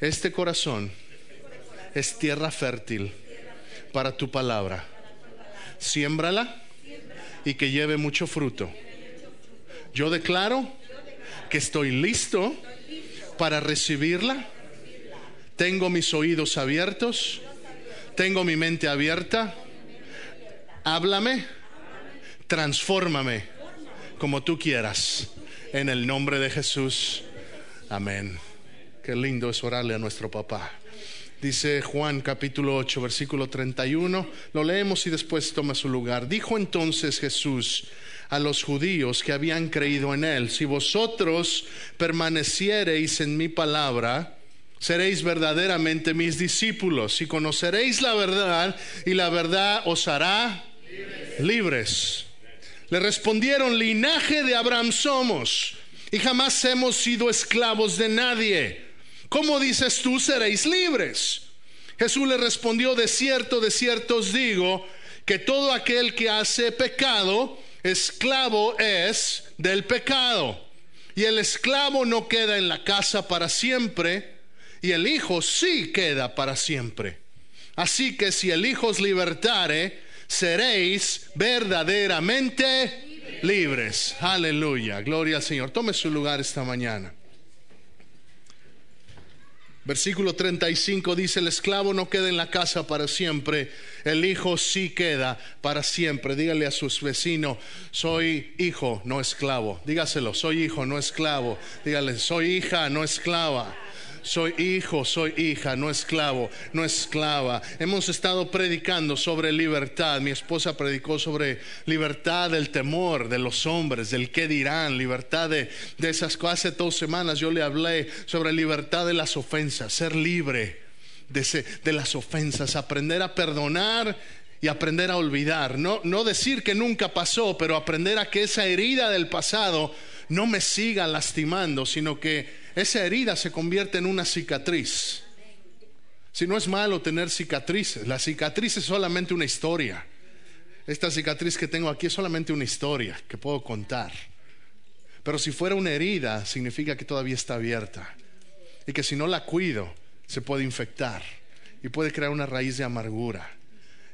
Este corazón es tierra fértil para tu palabra. Siémbrala y que lleve mucho fruto. Yo declaro que estoy listo para recibirla. Tengo mis oídos abiertos. Tengo mi mente abierta. Háblame. Transfórmame como tú quieras. En el nombre de Jesús. Amén. Qué lindo es orarle a nuestro papá. Dice Juan capítulo 8, versículo 31. Lo leemos y después toma su lugar. Dijo entonces Jesús a los judíos que habían creído en él, si vosotros permaneciereis en mi palabra, seréis verdaderamente mis discípulos y conoceréis la verdad y la verdad os hará libres. libres. Le respondieron, linaje de Abraham somos y jamás hemos sido esclavos de nadie. ¿Cómo dices tú seréis libres? Jesús le respondió, de cierto, de cierto os digo, que todo aquel que hace pecado, esclavo es del pecado. Y el esclavo no queda en la casa para siempre, y el Hijo sí queda para siempre. Así que si el Hijo os libertare, seréis verdaderamente libres. Aleluya. Gloria al Señor. Tome su lugar esta mañana. Versículo 35 dice, el esclavo no queda en la casa para siempre, el hijo sí queda para siempre. Dígale a sus vecinos, soy hijo, no esclavo. Dígaselo, soy hijo, no esclavo. Dígale, soy hija, no esclava soy hijo, soy hija, no esclavo, no esclava. Hemos estado predicando sobre libertad. Mi esposa predicó sobre libertad del temor de los hombres, del qué dirán, libertad de, esas cosas. Hace dos semanas yo le hablé sobre libertad de las ofensas, ser libre de, de las ofensas, aprender a perdonar y aprender a olvidar. No, no decir que nunca pasó, pero aprender a que esa herida del pasado no me siga lastimando, sino que esa herida se convierte en una cicatriz. Si no es malo tener cicatrices, la cicatriz es solamente una historia. Esta cicatriz que tengo aquí es solamente una historia que puedo contar. Pero si fuera una herida, significa que todavía está abierta. Y que si no la cuido, se puede infectar y puede crear una raíz de amargura.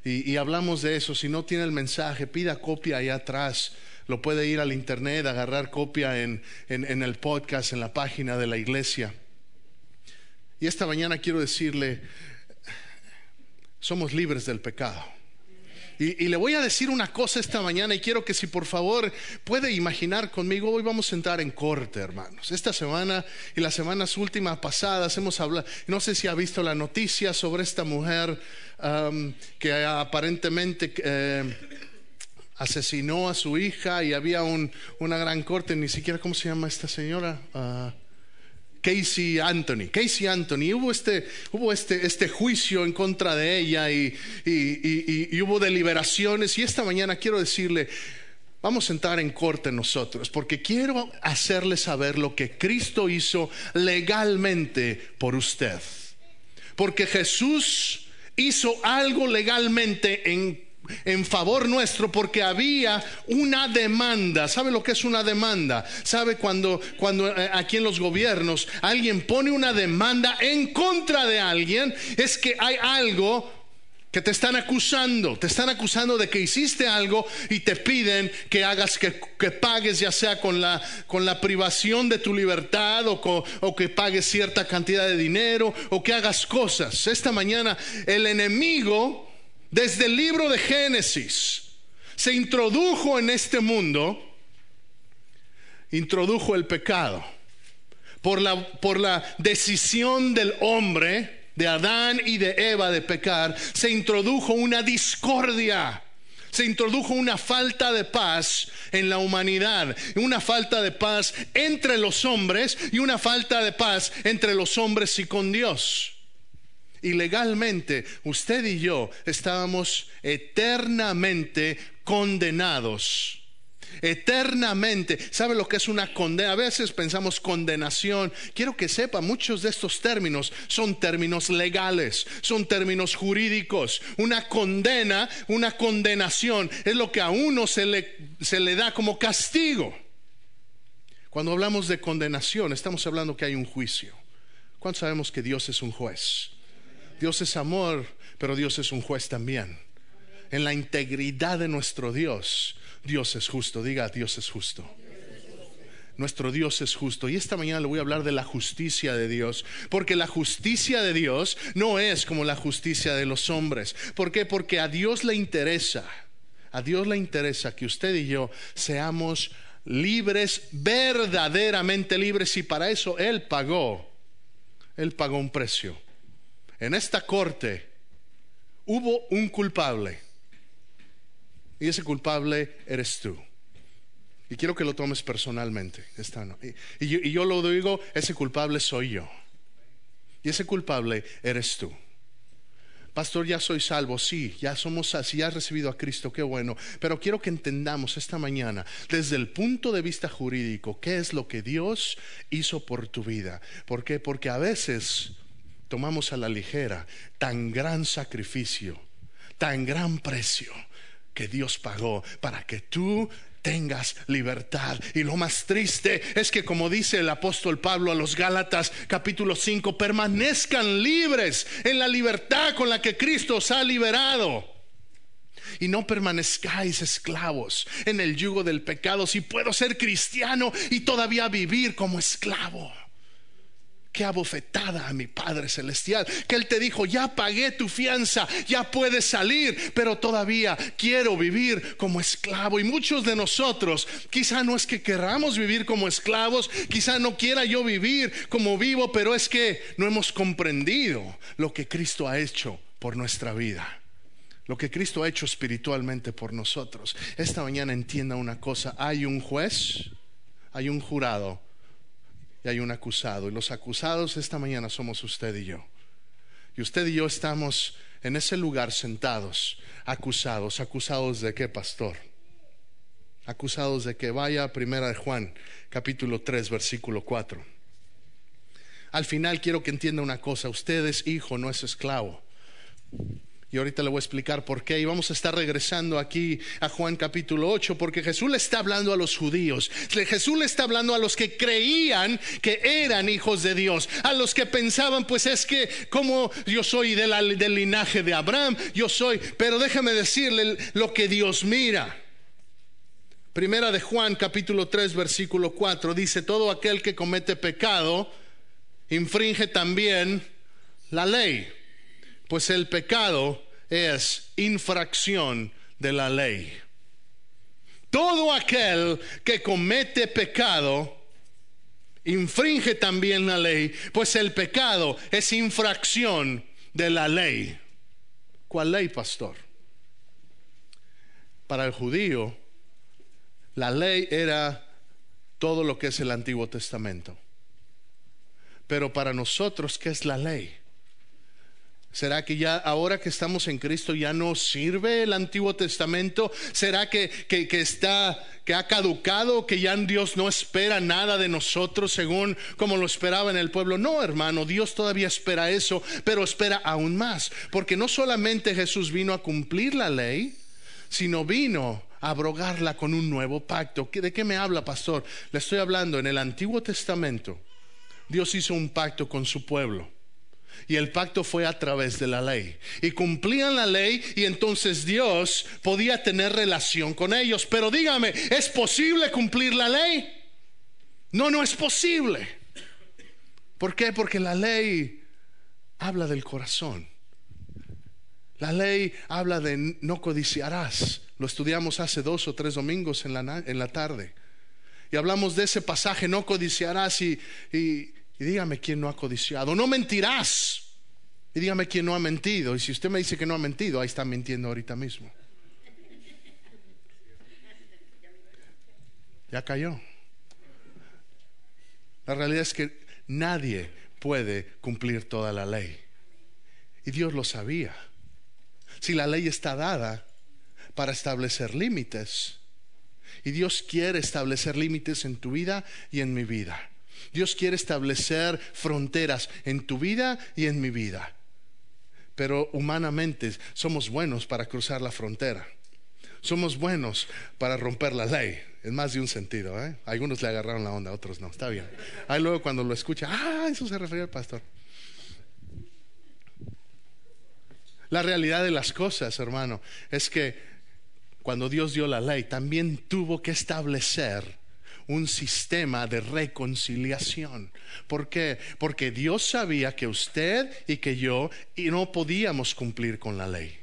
Y, hablamos de eso. Si no tiene el mensaje, pida copia ahí atrás lo puede ir al internet, agarrar copia en, el podcast, en la página de la iglesia. Y esta mañana quiero decirle, somos libres del pecado. Y, le voy a decir una cosa esta mañana y quiero que si por favor puede imaginar conmigo, hoy vamos a entrar en corte, hermanos. Esta semana y las semanas últimas pasadas hemos hablado, no sé si ha visto la noticia sobre esta mujer que aparentemente... Eh, asesinó a su hija y había una gran corte, ni siquiera, ¿cómo se llama esta señora? Ah, Casey Anthony. Casey Anthony, hubo este, hubo este, este juicio en contra de ella y, y, hubo deliberaciones y esta mañana quiero decirle, vamos a entrar en corte nosotros, porque quiero hacerle saber lo que Cristo hizo legalmente por usted. Porque Jesús hizo algo legalmente en en favor nuestro porque había una demanda. ¿Sabe lo que es una demanda? ¿Sabe cuando, cuando eh, aquí en los gobiernos alguien pone una demanda en contra de alguien? Es que hay algo que te están acusando, te están acusando de que hiciste algo y te piden que hagas, que, pagues ya sea con la, con la privación de tu libertad o, o que pagues cierta cantidad de dinero o que hagas cosas. Esta mañana el enemigo desde el libro de Génesis se introdujo en este mundo, introdujo el pecado. Por la, por la decisión del hombre, de Adán y de Eva de pecar, se introdujo una discordia Se introdujo una falta de paz en la humanidad, una falta de paz entre los hombres y una falta de paz entre los hombres y con Dios. Y legalmente usted y yo estábamos eternamente condenados eternamente. ¿Sabe lo que es una condena? A veces pensamos condenación. Quiero que sepa, muchos de estos términos son términos legales, son términos jurídicos. Una condena, una condenación es lo que a uno se le, se le da como castigo. Cuando hablamos de condenación, estamos hablando que hay un juicio. ¿Cuántos sabemos que Dios es un juez? Dios es amor, pero Dios es un juez también. En la integridad de nuestro Dios, Dios es justo. Diga, Dios es justo. Nuestro Dios es justo. Y esta mañana le voy a hablar de la justicia de Dios. Porque la justicia de Dios no es como la justicia de los hombres. ¿Por qué? Porque a Dios le interesa. A Dios le interesa que usted y yo seamos libres, verdaderamente libres. Y para eso Él pagó. Él pagó un precio. En esta corte hubo un culpable y ese culpable eres tú. Y quiero que lo tomes personalmente. Y, yo, y yo lo digo, ese culpable soy yo. Y ese culpable eres tú. Pastor, ya soy salvo, sí, ya somos así, ya has recibido a Cristo, qué bueno. Pero quiero que entendamos esta mañana, desde el punto de vista jurídico, qué es lo que Dios hizo por tu vida. ¿Por qué? Porque a veces tomamos a la ligera tan gran sacrificio, tan gran precio que Dios pagó para que tú tengas libertad. Y lo más triste es que, como dice el apóstol Pablo a los Gálatas capítulo 5, permanezcan libres en la libertad con la que Cristo os ha liberado. Y no permanezcáis esclavos en el yugo del pecado. Si puedo ser cristiano y todavía vivir como esclavo qué abofetada a mi Padre Celestial, que Él te dijo, ya pagué tu fianza, ya puedes salir, pero todavía quiero vivir como esclavo. Y muchos de nosotros, quizá no es que queramos vivir como esclavos, quizá no quiera yo vivir como vivo, pero es que no hemos comprendido lo que Cristo ha hecho por nuestra vida lo que Cristo ha hecho espiritualmente por nosotros. Esta mañana entienda una cosa, hay un juez, hay un jurado y hay un acusado. Y los acusados esta mañana somos usted y yo. Y usted y yo estamos en ese lugar sentados, acusados. ¿Acusados de qué, pastor? Acusados de que vaya a primera de Juan, capítulo 3, versículo 4. Al final quiero que entienda una cosa, usted es hijo, no es esclavo. Y ahorita le voy a explicar por qué. Y vamos a estar regresando aquí a Juan capítulo 8, porque Jesús le está hablando a los judíos. Jesús le está hablando a los que creían que eran hijos de Dios. A los que pensaban, pues es que como yo soy del linaje de Abraham, yo soy. Pero déjame decirle lo que Dios mira. Primera de Juan capítulo 3 versículo 4 dice, todo aquel que comete pecado infringe también la ley pues el pecado es infracción de la ley. Todo aquel que comete pecado infringe también la ley, pues el pecado es infracción de la ley. ¿Cuál ley, pastor? Para el judío, la ley era todo lo que es el Antiguo Testamento. Pero para nosotros, ¿qué es la ley? ¿Será que ya ahora que estamos en Cristo ya no sirve el Antiguo Testamento? ¿Será que, que, está que ha caducado, que ya Dios no espera nada de nosotros según como lo esperaba en el pueblo? No, hermano, Dios todavía espera eso, pero espera aún más, porque no solamente Jesús vino a cumplir la ley, sino vino a abrogarla con un nuevo pacto. ¿De qué me habla, pastor? Le estoy hablando en el Antiguo Testamento. Dios hizo un pacto con su pueblo y el pacto fue a través de la ley. Y cumplían la ley y entonces Dios podía tener relación con ellos. Pero dígame, ¿es posible cumplir la ley? No, no es posible. ¿Por qué? Porque la ley habla del corazón. La ley habla de no codiciarás. Lo estudiamos hace dos o tres domingos en la, en la tarde. Y hablamos de ese pasaje, no codiciarás y, y, y dígame quién no ha codiciado. No mentirás. Y dígame quién no ha mentido. Y si usted me dice que no ha mentido, ahí está mintiendo ahorita mismo. Ya cayó. La realidad es que nadie puede cumplir toda la ley. Y Dios lo sabía. Si la ley está dada para establecer límites, y Dios quiere establecer límites en tu vida y en mi vida. Dios quiere establecer fronteras en tu vida y en mi vida. Pero humanamente somos buenos para cruzar la frontera. Somos buenos para romper la ley. En más de un sentido. ¿eh? Algunos le agarraron la onda, otros no. Está bien. Ahí luego cuando lo escucha, ah, eso se refería al pastor. La realidad de las cosas, hermano, es que cuando Dios dio la ley, también tuvo que establecer un sistema de reconciliación. ¿Por qué? Porque Dios sabía que usted y que yo no podíamos cumplir con la ley.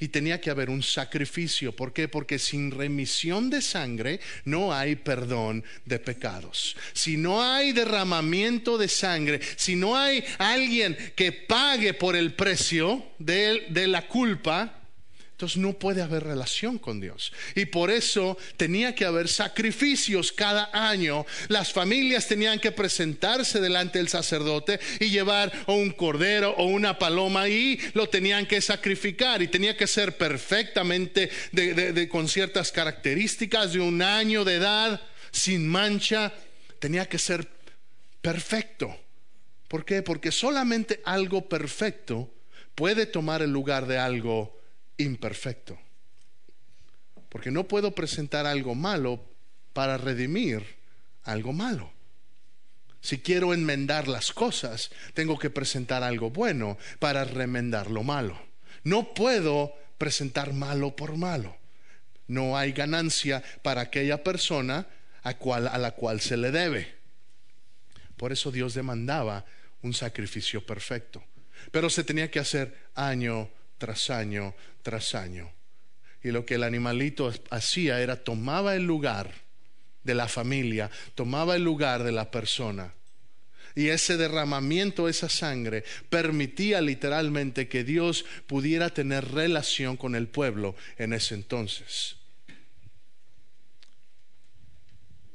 Y tenía que haber un sacrificio. ¿Por qué? Porque sin remisión de sangre no hay perdón de pecados. Si no hay derramamiento de sangre, si no hay alguien que pague por el precio de, de la culpa, entonces no puede haber relación con Dios. Y por eso tenía que haber sacrificios cada año. Las familias tenían que presentarse delante del sacerdote y llevar un cordero o una paloma y lo tenían que sacrificar. Y tenía que ser perfectamente con ciertas características de un año de edad, sin mancha. Tenía que ser perfecto. ¿Por qué? Porque solamente algo perfecto puede tomar el lugar de algo imperfecto. Porque no puedo presentar algo malo para redimir algo malo. Si quiero enmendar las cosas, tengo que presentar algo bueno para remendar lo malo. No puedo presentar malo por malo. No hay ganancia para aquella persona a, la cual se le debe. Por eso Dios demandaba un sacrificio perfecto. Pero se tenía que hacer año tras año tras año. Y lo que el animalito hacía era tomaba el lugar de la familia, tomaba el lugar de la persona. Y ese derramamiento, esa sangre, permitía literalmente que Dios pudiera tener relación con el pueblo en ese entonces.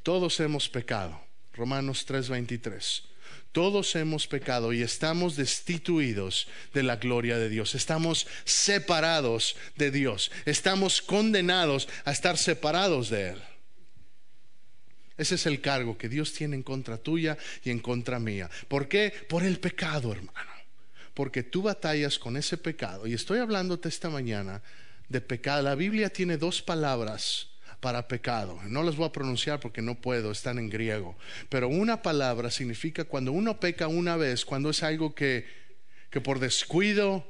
Todos hemos pecado. Romanos 3:23. Todos hemos pecado y estamos destituidos de la gloria de Dios. Estamos separados de Dios. Estamos condenados a estar separados de Él. Ese es el cargo que Dios tiene en contra tuya y en contra mía. ¿Por qué? Por el pecado, hermano. Porque tú batallas con ese pecado. Y estoy hablándote esta mañana de pecado. La Biblia tiene dos palabras para pecado. No las voy a pronunciar porque no puedo, están en griego. Pero una palabra significa cuando uno peca una vez, cuando es algo que, que por descuido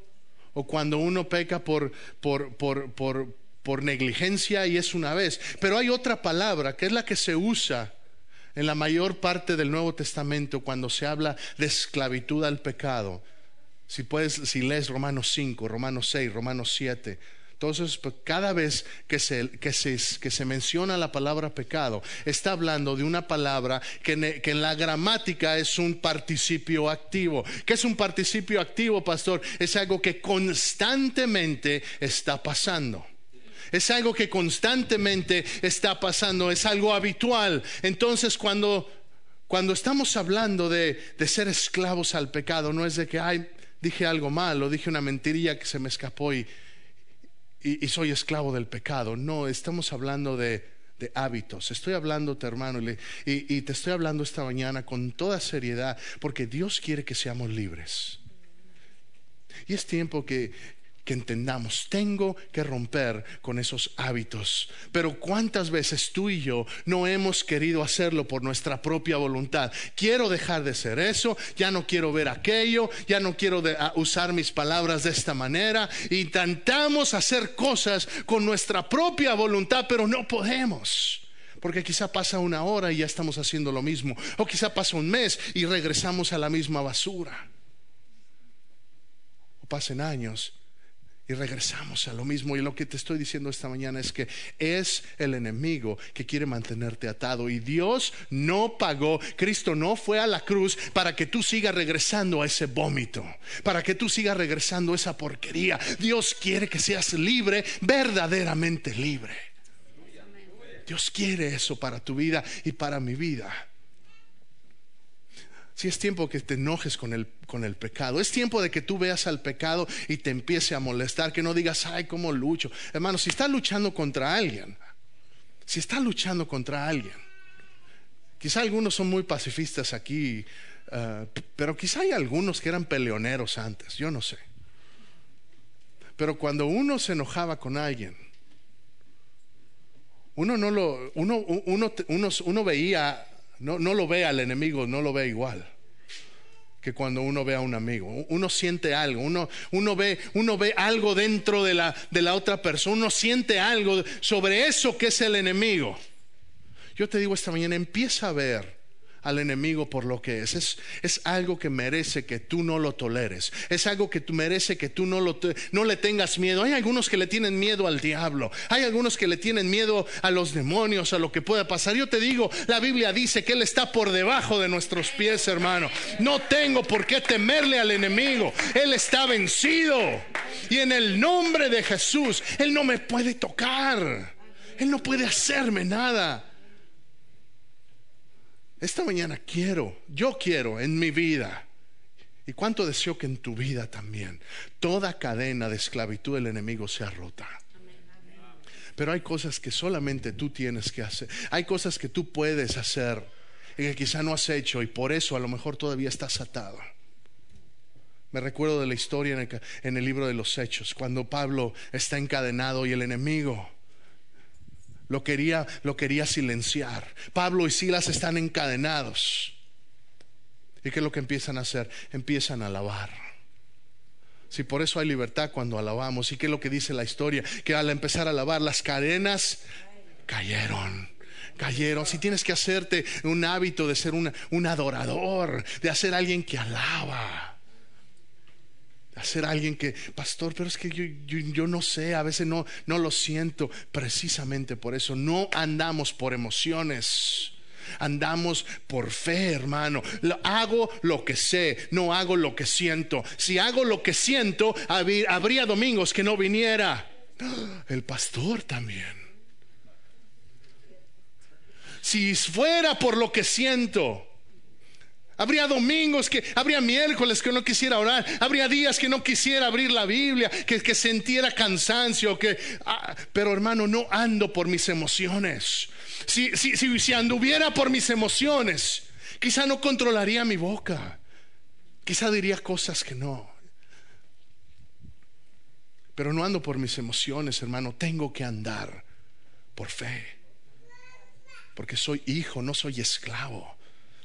o cuando uno peca por, por, por, por, por negligencia y es una vez. Pero hay otra palabra que es la que se usa en la mayor parte del Nuevo Testamento cuando se habla de esclavitud al pecado. Si puedes, si lees Romanos 5, Romanos 6, Romanos 7, entonces, pues, cada vez que se, que, se, que se, menciona la palabra pecado, está hablando de una palabra que, que en la gramática es un participio activo. ¿Qué es un participio activo, pastor? Es algo que constantemente está pasando. Es algo que constantemente está pasando, es algo habitual. Entonces, cuando, cuando estamos hablando de, de ser esclavos al pecado, no es de que, ay, dije algo malo, dije una mentirilla que se me escapó y y, soy esclavo del pecado. No, estamos hablando de, hábitos. Estoy hablándote, hermano, y, te estoy hablando esta mañana con toda seriedad, porque Dios quiere que seamos libres. Y es tiempo que, que entendamos, tengo que romper con esos hábitos. Pero ¿cuántas veces tú y yo no hemos querido hacerlo por nuestra propia voluntad? Quiero dejar de ser eso, ya no quiero ver aquello, ya no quiero usar mis palabras de esta manera. Intentamos hacer cosas con nuestra propia voluntad, pero no podemos. Porque quizá pasa una hora y ya estamos haciendo lo mismo. O quizá pasa un mes y regresamos a la misma basura. O pasen años y regresamos a lo mismo. Y lo que te estoy diciendo esta mañana es que es el enemigo que quiere mantenerte atado. Y Dios no pagó, Cristo no fue a la cruz para que tú sigas regresando a ese vómito, para que tú sigas regresando a esa porquería. Dios quiere que seas libre, verdaderamente libre. Dios quiere eso para tu vida y para mi vida. Si es tiempo que te enojes con el, con el pecado, es tiempo de que tú veas al pecado y te empiece a molestar, que no digas, ay, cómo lucho. Hermano, si estás luchando contra alguien, si estás luchando contra alguien, quizá algunos son muy pacifistas aquí, eh, pero quizá hay algunos que eran peleoneros antes, yo no sé. Pero cuando uno se enojaba con alguien, uno no lo, uno, uno, uno veía no, no lo ve al enemigo, no lo ve igual que cuando uno ve a un amigo. Uno siente algo, uno, uno, ve, uno ve algo dentro de la, de la otra persona, uno siente algo sobre eso que es el enemigo. Yo te digo esta mañana, empieza a ver al enemigo por lo que es. es. Es, algo que merece que tú no lo toleres. Es algo que tú merece que tú no, lo, no le tengas miedo. Hay algunos que le tienen miedo al diablo. Hay algunos que le tienen miedo a los demonios, a lo que pueda pasar. Yo te digo, la Biblia dice que Él está por debajo de nuestros pies, hermano. No tengo por qué temerle al enemigo. Él está vencido. Y en el nombre de Jesús, Él no me puede tocar. Él no puede hacerme nada. Esta mañana quiero, yo quiero en mi vida, y cuánto deseo que en tu vida también, toda cadena de esclavitud del enemigo sea rota. Pero hay cosas que solamente tú tienes que hacer. Hay cosas que tú puedes hacer y que quizá no has hecho y por eso a lo mejor todavía estás atado. Me recuerdo de la historia en el, en el libro de los Hechos, cuando Pablo está encadenado y el enemigo lo quería, lo quería silenciar. Pablo y Silas están encadenados. ¿Y qué es lo que empiezan a hacer? Empiezan a alabar. Si por eso hay libertad cuando alabamos. ¿Y qué es lo que dice la historia? Que al empezar a alabar las cadenas cayeron cayeron. Si tienes que hacerte un hábito de ser un adorador, de ser alguien que alaba ser alguien que, pastor, pero es que yo, yo, no sé, a veces no, no lo siento. Precisamente por eso no andamos por emociones. Andamos por fe, hermano. Hago lo que sé, no hago lo que siento. Si hago lo que siento, habría domingos que no viniera. El pastor también. Si fuera por lo que siento, Habría domingos que, habría miércoles que no quisiera orar, habría días que no quisiera abrir la Biblia, que, que sintiera cansancio, que, ah, pero hermano, no ando por mis emociones. Si, si, si, si anduviera por mis emociones, quizá no controlaría mi boca, quizá diría cosas que no. Pero no ando por mis emociones, hermano, tengo que andar por fe, porque soy hijo, no soy esclavo.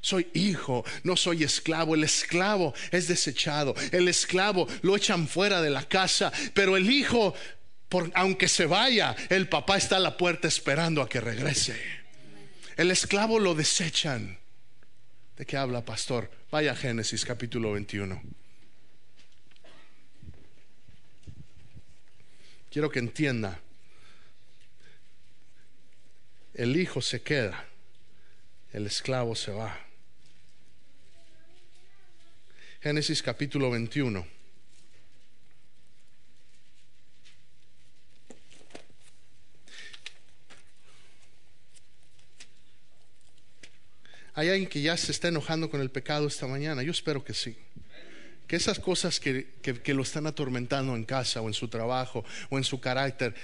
Soy hijo, no soy esclavo. El esclavo es desechado. El esclavo lo echan fuera de la casa. Pero el hijo, aunque se vaya, el papá está a la puerta esperando a que regrese. El esclavo lo desechan. ¿De qué habla, pastor? Vaya Génesis capítulo 21. Quiero que entienda. El hijo se queda, el esclavo se va. Génesis capítulo 21. Hay alguien que ya se está enojando con el pecado esta mañana. Yo espero que sí. Que esas cosas que, que, lo están atormentando en casa o en su trabajo o en su carácter,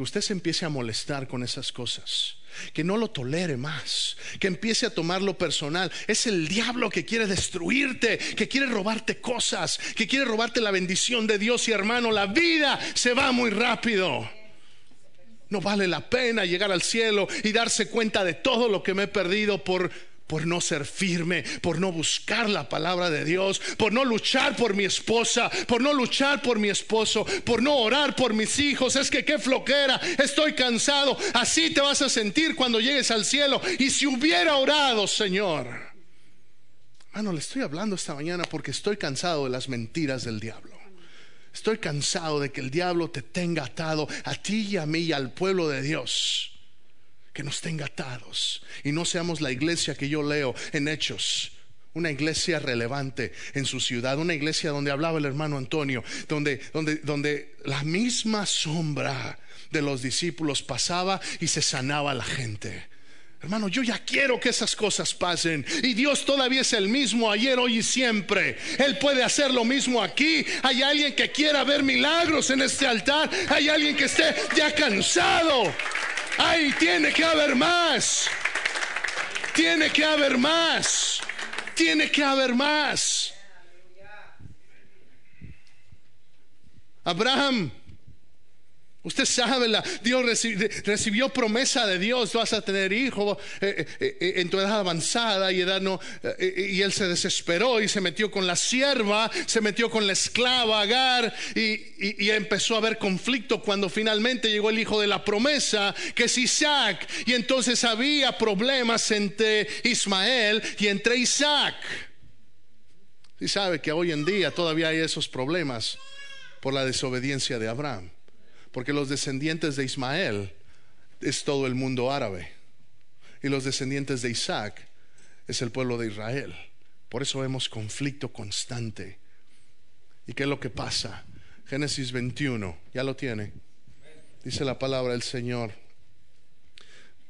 que usted se empiece a molestar con esas cosas que no lo tolere más, que empiece a tomarlo personal. Es el diablo que quiere destruirte, que quiere robarte cosas, que quiere robarte la bendición de Dios y hermano, la vida se va muy rápido. No vale la pena llegar al cielo y darse cuenta de todo lo que me he perdido por por no ser firme, por no buscar la palabra de Dios, por no luchar por mi esposa, por no luchar por mi esposo, por no orar por mis hijos. Es que qué floquera, estoy cansado. Así te vas a sentir cuando llegues al cielo. Y si hubiera orado, Señor. Mano, le estoy hablando esta mañana porque estoy cansado de las mentiras del diablo. Estoy cansado de que el diablo te tenga atado a ti y a mí y al pueblo de Dios que nos tenga atados y no seamos la iglesia que yo leo en Hechos. Una iglesia relevante en su ciudad, una iglesia donde hablaba el hermano Antonio, donde, donde, donde la misma sombra de los discípulos pasaba y se sanaba la gente. Hermano, yo ya quiero que esas cosas pasen. Y Dios todavía es el mismo ayer, hoy y siempre. Él puede hacer lo mismo aquí. Hay alguien que quiera ver milagros en este altar. Hay alguien que esté ya cansado. Ay, tiene que haber más. Tiene que haber más. Tiene que haber más. Abraham Usted sabe, la, Dios recibió, promesa de Dios, vas a tener hijo eh, eh, eh, en tu edad avanzada y edad no, y él se desesperó y se metió con la sierva, se metió con la esclava Agar y, y, empezó a haber conflicto cuando finalmente llegó el hijo de la promesa, que es Isaac, y entonces había problemas entre Ismael y entre Isaac. Y sabe que hoy en día todavía hay esos problemas por la desobediencia de Abraham porque los descendientes de Ismael es todo el mundo árabe y los descendientes de Isaac es el pueblo de Israel. Por eso vemos conflicto constante. ¿Y qué es lo que pasa? Génesis 21, ya lo tiene. Dice la palabra del Señor.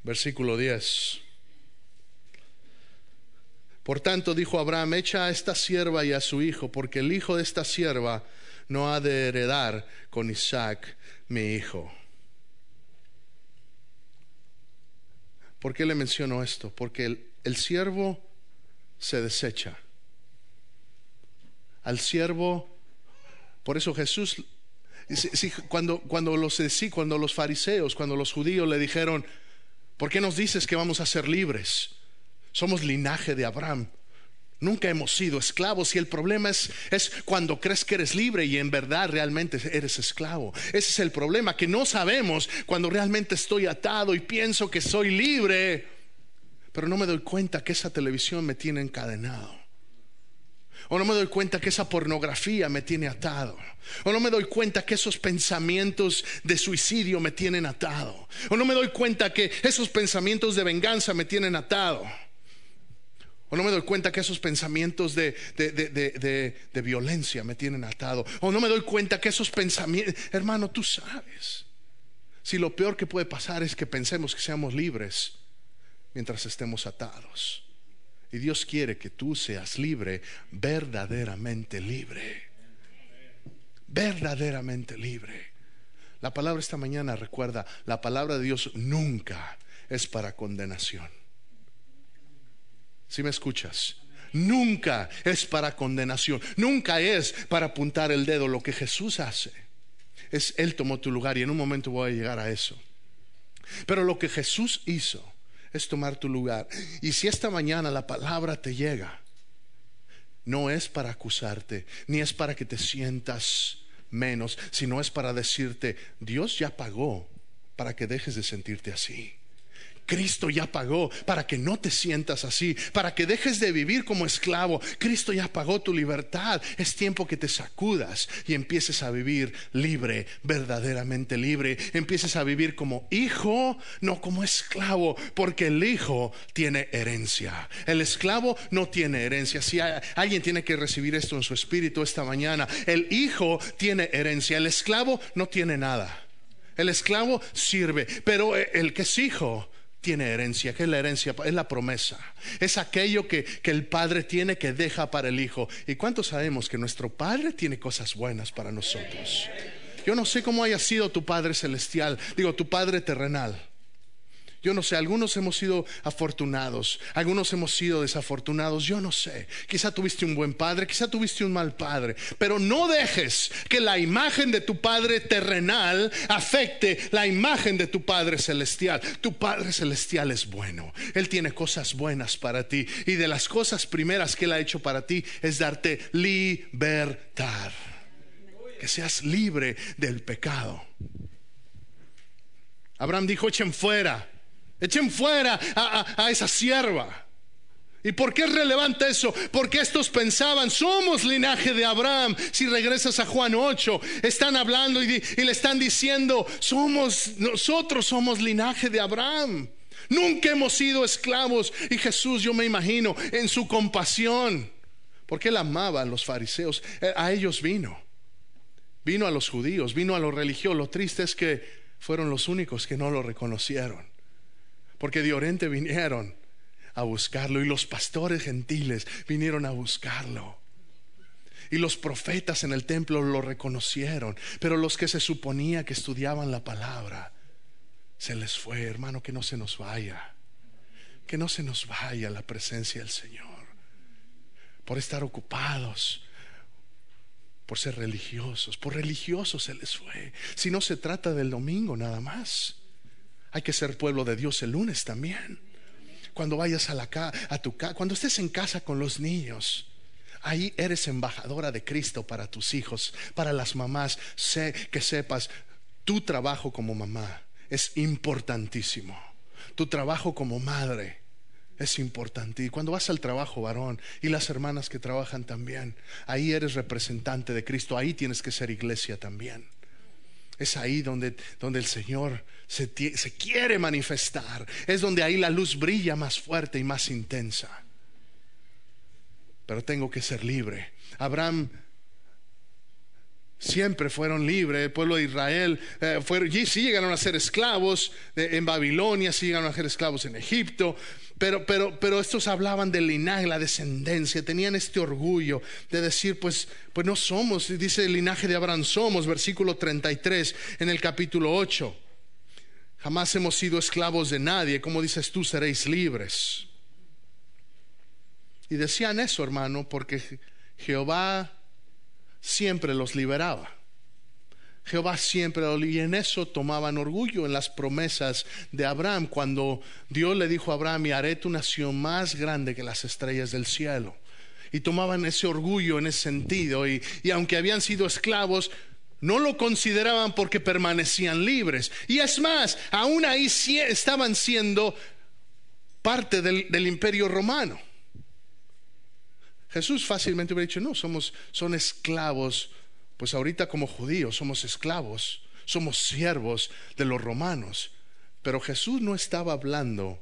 Versículo 10. Por tanto dijo Abraham, echa a esta sierva y a su hijo, porque el hijo de esta sierva no ha de heredar con Isaac mi hijo. ¿Por qué le menciono esto? Porque el, siervo se desecha. Al siervo, por eso Jesús, cuando, cuando, los, cuando los fariseos, cuando los judíos le dijeron, ¿por qué nos dices que vamos a ser libres? Somos linaje de Abraham. Nunca hemos sido esclavos y el problema es, es, cuando crees que eres libre y en verdad realmente eres esclavo. Ese es el problema, que no sabemos cuando realmente estoy atado y pienso que soy libre, pero no me doy cuenta que esa televisión me tiene encadenado. O no me doy cuenta que esa pornografía me tiene atado. O no me doy cuenta que esos pensamientos de suicidio me tienen atado. O no me doy cuenta que esos pensamientos de venganza me tienen atado. O no me doy cuenta que esos pensamientos de, de, violencia me tienen atado. O no me doy cuenta que esos pensamientos, hermano, tú sabes. Si lo peor que puede pasar es que pensemos que seamos libres mientras estemos atados. Y Dios quiere que tú seas libre, verdaderamente libre. Verdaderamente libre. La palabra esta mañana recuerda, la palabra de Dios nunca es para condenación si me escuchas, nunca es para condenación, nunca es para apuntar el dedo. Lo que Jesús hace es Él tomó tu lugar y en un momento voy a llegar a eso. Pero lo que Jesús hizo es tomar tu lugar. Y si esta mañana la palabra te llega, no es para acusarte, ni es para que te sientas menos, sino es para decirte, Dios ya pagó para que dejes de sentirte así. Cristo ya pagó para que no te sientas así, para que dejes de vivir como esclavo. Cristo ya pagó tu libertad. Es tiempo que te sacudas y empieces a vivir libre, verdaderamente libre. Empieces a vivir como hijo, no como esclavo, porque el hijo tiene herencia. El esclavo no tiene herencia. Si alguien tiene que recibir esto en su espíritu esta mañana, el hijo tiene herencia, el esclavo no tiene nada. El esclavo sirve, pero el que es hijo tiene herencia. ¿Qué es la herencia? Es la promesa. Es aquello que, que, el Padre tiene que deja para el Hijo. ¿Y cuántos sabemos que nuestro Padre tiene cosas buenas para nosotros? Yo no sé cómo haya sido tu Padre celestial, digo, tu Padre terrenal. Yo no sé, algunos hemos sido afortunados, algunos hemos sido desafortunados, yo no sé. Quizá tuviste un buen padre, quizá tuviste un mal padre, pero no dejes que la imagen de tu Padre terrenal afecte la imagen de tu Padre celestial. Tu Padre celestial es bueno, Él tiene cosas buenas para ti y de las cosas primeras que Él ha hecho para ti es darte libertad, que seas libre del pecado. Abraham dijo, echen fuera Echen fuera a, esa sierva. ¿Y por qué es relevante eso? Porque estos pensaban, somos linaje de Abraham. Si regresas a Juan 8, están hablando y, y, le están diciendo, somos, nosotros somos linaje de Abraham. Nunca hemos sido esclavos. Y Jesús, yo me imagino, en su compasión, porque él amaba a los fariseos, eh, a ellos vino. Vino a los judíos, vino a los religiosos. Lo triste es que fueron los únicos que no lo reconocieron. Porque de Oriente vinieron a buscarlo y los pastores gentiles vinieron a buscarlo. Y los profetas en el templo lo reconocieron, pero los que se suponía que estudiaban la palabra, se les fue, hermano, que no se nos vaya, que no se nos vaya la presencia del Señor, por estar ocupados, por ser religiosos, por religiosos se les fue. Si no se trata del domingo nada más, hay que ser pueblo de Dios el lunes también. Cuando vayas a, la, a tu casa, cuando estés en casa con los niños, Ahí eres embajadora de Cristo para tus hijos, para las mamás. Sé que sepas, tu trabajo como mamá es importantísimo. Tu trabajo como madre es importante. Y cuando vas al trabajo, varón, y las hermanas que trabajan también, ahí eres representante de Cristo, ahí tienes que ser iglesia también. Es ahí donde, donde el Señor se, se quiere manifestar. Es donde ahí la luz brilla más fuerte y más intensa pero tengo que ser libre. Abraham siempre fueron libres, el pueblo de Israel, eh, fueron, sí llegaron a ser esclavos en Babilonia, sí llegaron a ser esclavos en Egipto, pero, pero, pero estos hablaban del linaje, la descendencia, tenían este orgullo de decir, pues, pues no somos, dice el linaje de Abraham somos, versículo 33 en el capítulo 8. Jamás hemos sido esclavos de nadie, como dices tú, seréis libres. Y decían eso, hermano, porque Jehová siempre los liberaba. Jehová siempre y en eso tomaban orgullo en las promesas de Abraham, cuando Dios le dijo a Abraham, y haré tu nación más grande que las estrellas del cielo. Y tomaban ese orgullo en ese sentido, y, aunque habían sido esclavos, no lo consideraban porque permanecían libres. Y es más, aún ahí estaban siendo parte del imperio romano. Jesús fácilmente hubiera dicho, no, somos, son esclavos, pues ahorita como judíos somos esclavos, somos siervos de los romanos. Pero Jesús no estaba hablando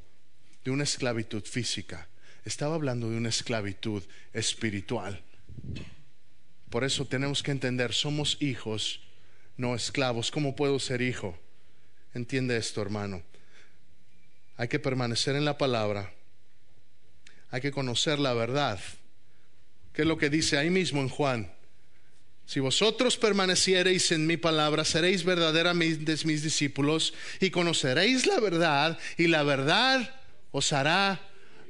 de una esclavitud física, estaba hablando de una esclavitud espiritual. Por eso tenemos que entender, somos hijos, no esclavos. ¿Cómo puedo ser hijo? Entiende esto, hermano. Hay que permanecer en la palabra, hay que conocer la verdad ¿Qué es lo que dice ahí mismo en Juan? Si vosotros permaneciereis en mi palabra, seréis verdaderamente mis discípulos y conoceréis la verdad y la verdad os hará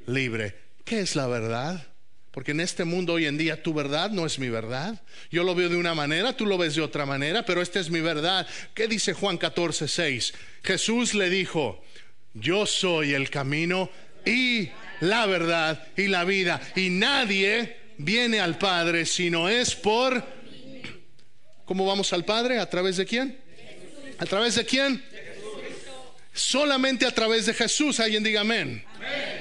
libre. ¿Qué es la verdad? Porque en este mundo hoy en día tu verdad no es mi verdad. Yo lo veo de una manera, tú lo ves de otra manera, pero esta es mi verdad. ¿Qué dice Juan 14, 6? Jesús le dijo, yo soy el camino y la verdad y la vida. Y nadie viene al Padre si no es por... ¿Cómo vamos al Padre? ¿A través de quién? ¿A través de quién? Solamente a través de Jesús. Alguien diga amén.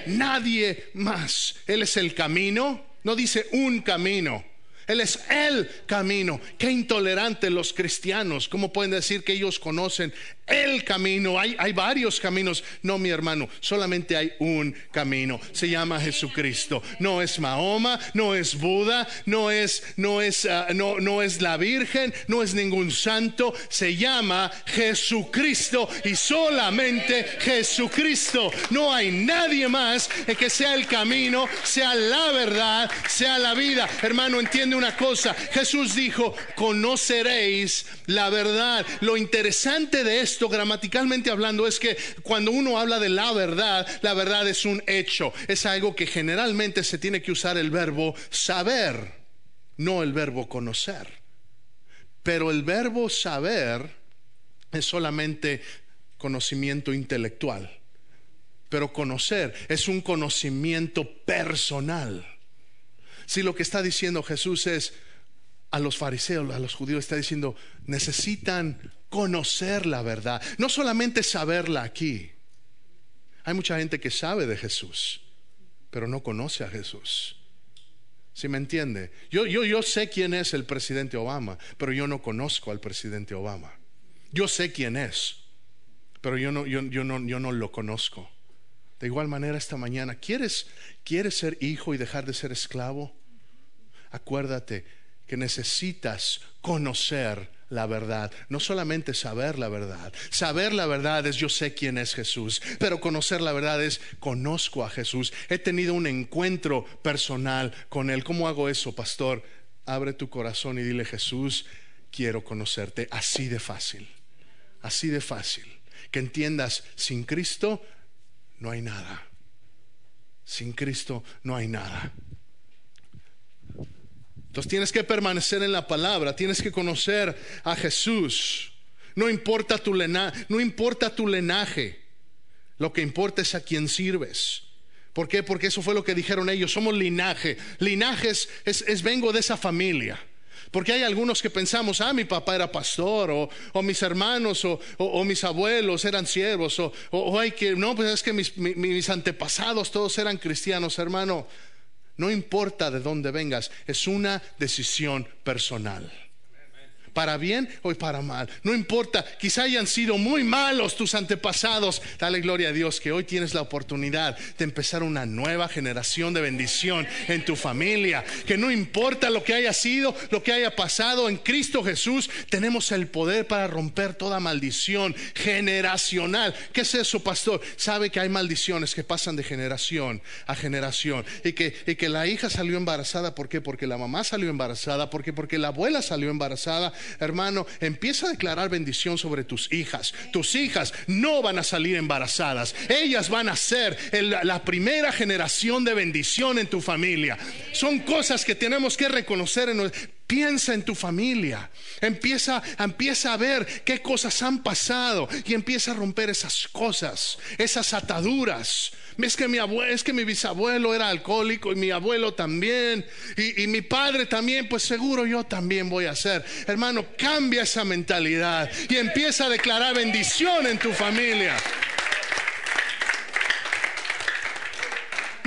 Nadie más. Él es el camino. No dice un camino. Él es el camino. Qué intolerantes los cristianos. ¿Cómo pueden decir que ellos conocen el camino? Hay, hay varios caminos. No, mi hermano, solamente hay un camino. Se llama Jesucristo. No es Mahoma, no es Buda, no es, no es, ah, no, no es la Virgen, no es ningún santo. Se llama Jesucristo y solamente Jesucristo. No hay nadie más que sea el camino, sea la verdad, sea la vida. Hermano, entiende una cosa. Jesús dijo, conoceréis la verdad. Lo interesante de esto, gramaticalmente hablando, es que cuando uno habla de la verdad, la verdad es un hecho. Es algo que generalmente se tiene que usar el verbo saber, no el verbo conocer. Pero el verbo saber es solamente conocimiento intelectual. Pero conocer es un conocimiento personal. Si lo que está diciendo Jesús es a los fariseos, a los judíos, está diciendo, necesitan conocer la verdad, no solamente saberla aquí. Hay mucha gente que sabe de Jesús, pero no conoce a Jesús. ¿Sí me entiende? Yo, yo, yo sé quién es el presidente Obama, pero yo no conozco al presidente Obama. Yo sé quién es, pero yo no, yo, yo no, yo no lo conozco. De igual manera esta mañana, ¿quieres, ¿quieres ser hijo y dejar de ser esclavo? Acuérdate que necesitas conocer la verdad. No solamente saber la verdad. Saber la verdad es yo sé quién es Jesús, pero conocer la verdad es conozco a Jesús. He tenido un encuentro personal con Él. ¿Cómo hago eso, pastor? Abre tu corazón y dile, Jesús, quiero conocerte. Así de fácil. Así de fácil. Que entiendas, sin Cristo no hay nada. Sin Cristo no hay nada. Tienes que permanecer en la palabra, tienes que conocer a Jesús. No importa tu, no importa tu linaje, lo que importa es a quién sirves. ¿Por qué? Porque eso fue lo que dijeron ellos, somos linaje. Linaje es, vengo de esa familia. Porque hay algunos que pensamos, ah, mi papá era pastor, o, mis hermanos, o, mis abuelos eran siervos, o, hay que, no, pues es que mis antepasados todos eran cristianos, hermano. No importa de dónde vengas, es una decisión personal para bien o para mal. No importa, quizá hayan sido muy malos tus antepasados. Dale gloria a Dios que hoy tienes la oportunidad de empezar una nueva generación de bendición en tu familia. Que no importa lo que haya sido, lo que haya pasado, en Cristo Jesús tenemos el poder para romper toda maldición generacional. ¿Qué es eso, pastor? Sabe que hay maldiciones que pasan de generación a generación y que, y que la hija salió embarazada. ¿Por qué? Porque la mamá salió embarazada. ¿Por qué? Porque la abuela salió embarazada hermano, empieza a declarar bendición sobre tus hijas. Tus hijas no van a salir embarazadas. Ellas van a ser la primera generación de bendición en tu familia. Son cosas que tenemos que reconocer en Piensa en tu familia. Empieza, empieza a ver qué cosas han pasado y empieza a romper esas cosas, esas ataduras. Es que mi es que mi bisabuelo era alcohólico y mi abuelo también y, y mi padre también, pues seguro yo también voy a ser. Hermano, cambia esa mentalidad y empieza a declarar bendición en tu familia.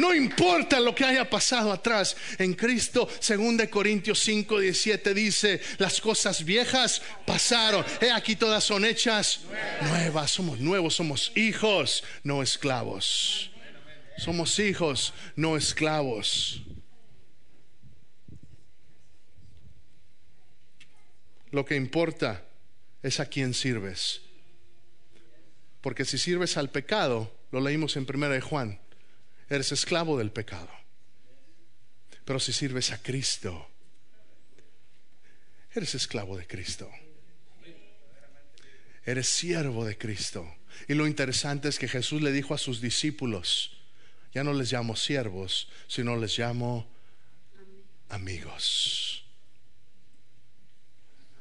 No importa lo que haya pasado atrás. En Cristo, 2 Corintios 5, 17 dice, las cosas viejas pasaron. He aquí todas son hechas nuevas. Somos nuevos, somos hijos, no esclavos. Somos hijos, no esclavos. Lo que importa es a quién sirves. Porque si sirves al pecado, lo leímos en primera de Juan, eres esclavo del pecado. Pero si sirves a Cristo, eres esclavo de Cristo. Eres siervo de Cristo. Y lo interesante es que Jesús le dijo a sus discípulos, ya no les llamo siervos, sino les llamo amigos.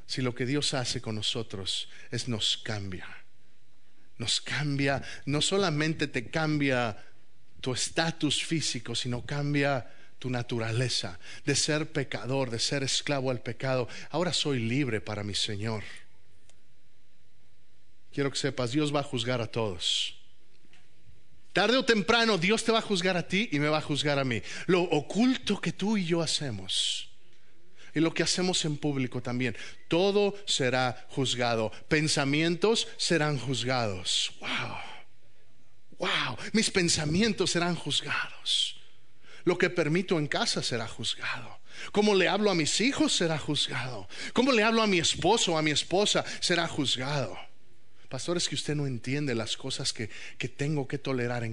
Si lo que Dios hace con nosotros es nos cambia, nos cambia, no solamente te cambia tu estatus físico, sino cambia tu naturaleza de ser pecador, de ser esclavo al pecado. Ahora soy libre para mi Señor. Quiero que sepas, Dios va a juzgar a todos. Tarde o temprano Dios te va a juzgar a ti y me va a juzgar a mí. Lo oculto que tú y yo hacemos y lo que hacemos en público también, todo será juzgado. Pensamientos serán juzgados. Wow wow, mis pensamientos serán juzgados. Lo que permito en casa será juzgado. Cómo le hablo a mis hijos será juzgado. Cómo le hablo a mi esposo o a mi esposa será juzgado. Pastores, que usted no entiende las cosas que, que tengo que tolerar en